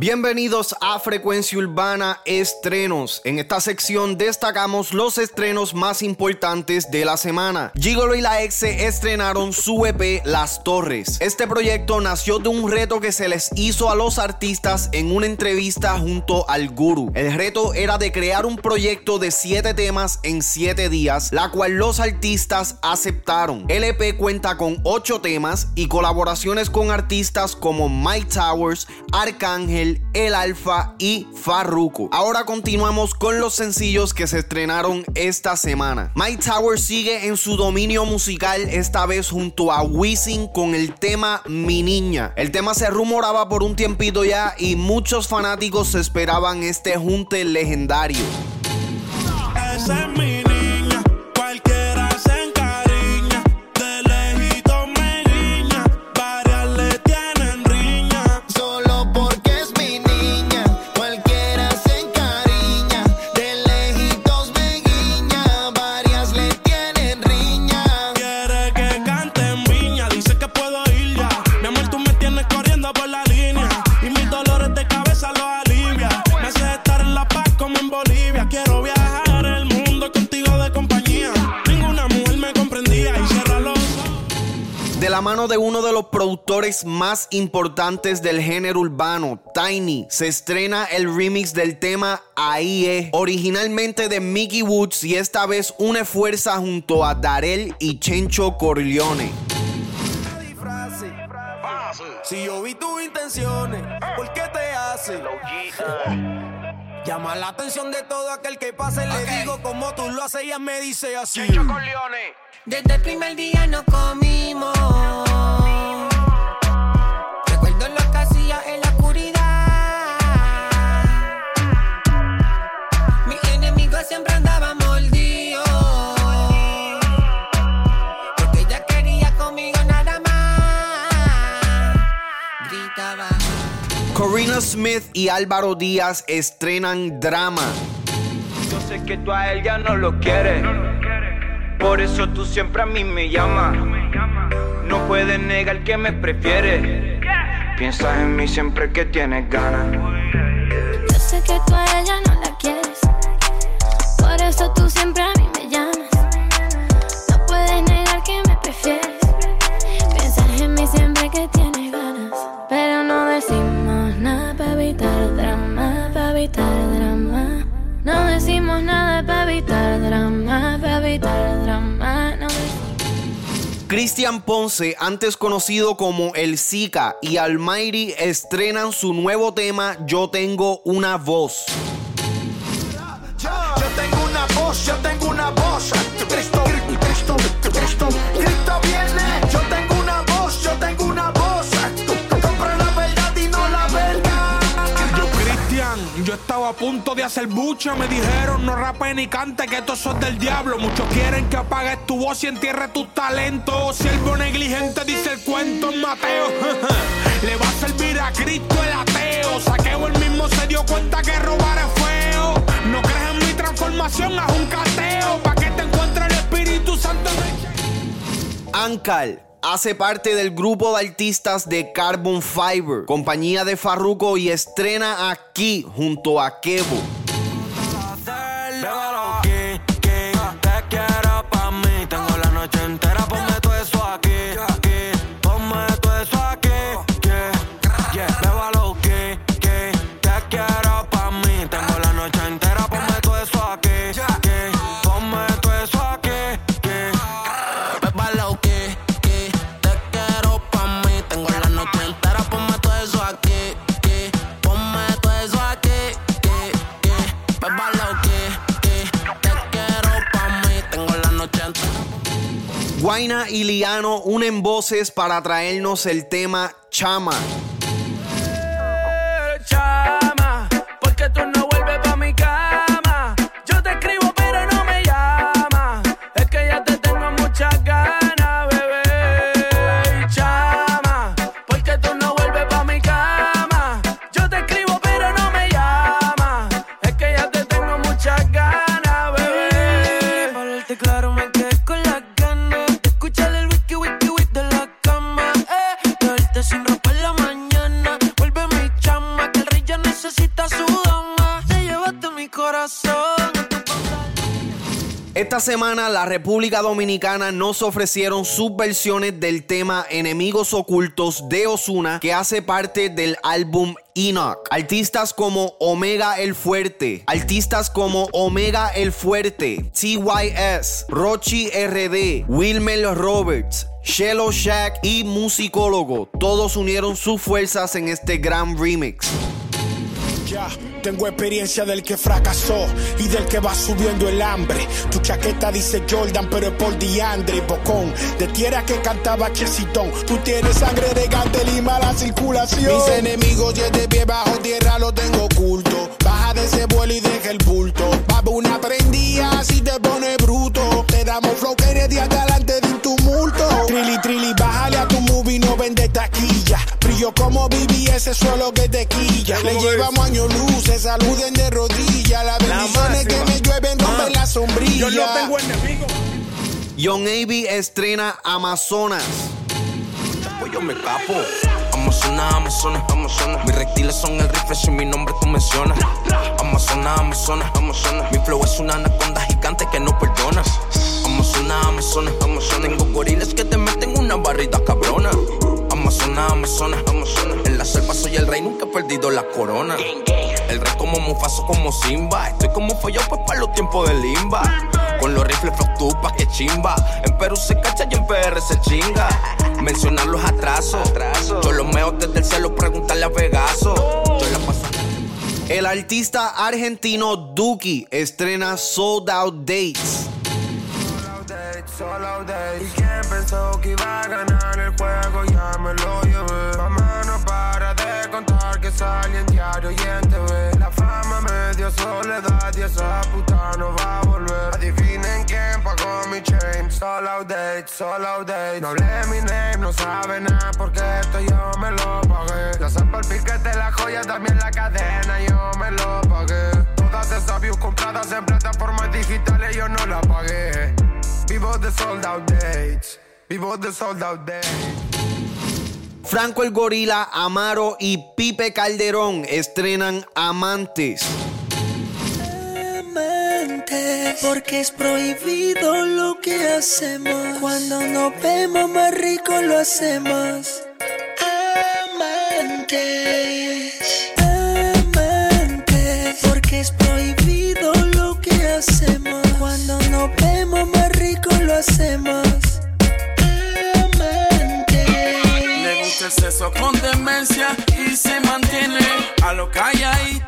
Bienvenidos a Frecuencia Urbana Estrenos. En esta sección destacamos los estrenos más importantes de la semana. Gigolo y la Exe estrenaron su EP Las Torres. Este proyecto nació de un reto que se les hizo a los artistas en una entrevista junto al Guru. El reto era de crear un proyecto de 7 temas en 7 días, la cual los artistas aceptaron. El EP cuenta con 8 temas y colaboraciones con artistas como Mike Towers, Arcángel, el Alfa y Farruko. Ahora continuamos con los sencillos que se estrenaron esta semana. Mike Tower sigue en su dominio musical, esta vez junto a Wisin con el tema Mi Niña. El tema se rumoraba por un tiempito ya y muchos fanáticos esperaban este junte legendario. Mano de uno de los productores más importantes del género urbano, Tiny, se estrena el remix del tema Ahí es, originalmente de Mickey Woods y esta vez une fuerza junto a Darel y Chencho Corleone. Si yo vi tus intenciones, ¿por qué te hace? Llama la atención de todo aquel que pase. Le digo como tú lo haces, ella me dice así. Desde el primer día no comimos. Recuerdo lo que hacía en Smith y Álvaro Díaz estrenan drama. Yo sé que tú a él ya no lo quieres. Por eso tú siempre a mí me llamas. No puedes negar que me prefieres. Piensas en mí siempre que tienes ganas. Yo sé que tú a ella no drama, para evitar drama. No Cristian Ponce, antes conocido como El Zika, y Almighty estrenan su nuevo tema Yo tengo una voz. Yo tengo una voz, yo tengo estaba a punto de hacer bucha. Me dijeron no rape ni cante, que estos son del diablo. Muchos quieren que apagues tu voz y entierres tus talentos. Siervo negligente, dice el cuento en Mateo. Le va a servir a Cristo el ateo. Saqueo el mismo se dio cuenta que robar es feo. No crees en mi transformación, haz un cateo. Pa' que te encuentre el Espíritu Santo. Ankal hace parte del grupo de artistas de Carbon Fiber, compañía de Farruko y estrena aquí junto a Kevo. Guaina y Liano unen voces para traernos el tema Chama. Esta semana la República Dominicana nos ofrecieron sus versiones del tema Enemigos Ocultos de Osuna que hace parte del álbum Enoch. Artistas como Omega el Fuerte, artistas como Omega el Fuerte, TYS, Rochi RD, Wilmer Roberts, Shello Shack y Musicólogo, todos unieron sus fuerzas en este gran remix. Tengo experiencia del que fracasó y del que va subiendo el hambre. Tu chaqueta dice Jordan, pero es por Diandre Bocón. De tierra que cantaba Chesitón. Tú tienes sangre de Gantel y mala circulación. Mis enemigos, y de pie bajo tierra, lo tengo oculto. Baja de ese vuelo y deja el bulto. Babu, una prendía si te pone bruto. Te damos flow que eres de Brillo como viví ese suelo que te quilla. Le llevamos años luz, se saluden de rodillas. Las bendiciones que me llueven rompen la sombrilla. Yo no tengo enemigos. Young Navy estrena Amazonas. Pues yo me capo. Amazonas, Amazonas, Amazonas. Mis reptiles son el rifle si mi nombre tú mencionas. Amazonas, Amazonas, Amazonas. Mi flow es una anaconda gigante que no perdonas. Amazonas, Amazonas, Amazonas. Tengo gorilas que te meten una barrita cabrona. Amazonas, Amazonas, Amazonas. La selva soy el rey, nunca he perdido la corona. El rey como Mufaso, como Simba. Estoy como follado pues para los tiempos de limba. Con los rifles flotupa que chimba. En Perú se cacha y en PR se chinga. Mencionar los atrasos. Yo los meo desde el cielo, preguntarle a Pegaso. Yo la paso. El artista argentino Duki estrena Sold Out Dates. Solo days. ¿Y quién pensó que iba a ganar el juego? Ya me lo llevé. Mamá que en diario y en TV. La fama me dio soledad y esa puta no va a volver. Adivinen quién pagó mi chain. Solo dates, solo dates. No hablé mi name, no sabe nada porque esto yo me lo pagué. Ya sepa el piquete, la joya, también la cadena, yo me lo pagué. Todas esas views compradas en plataformas digitales yo no las pagué. Vivo de sold out dates. Vivo de sold out dates. Franco el Gorila, Amaro y Pipe Calderón estrenan Amantes. Amante, porque es prohibido lo que hacemos. Cuando nos vemos más rico lo hacemos. Amante, amante, porque es prohibido lo que hacemos. Cuando nos vemos más rico lo hacemos. déjalo calladito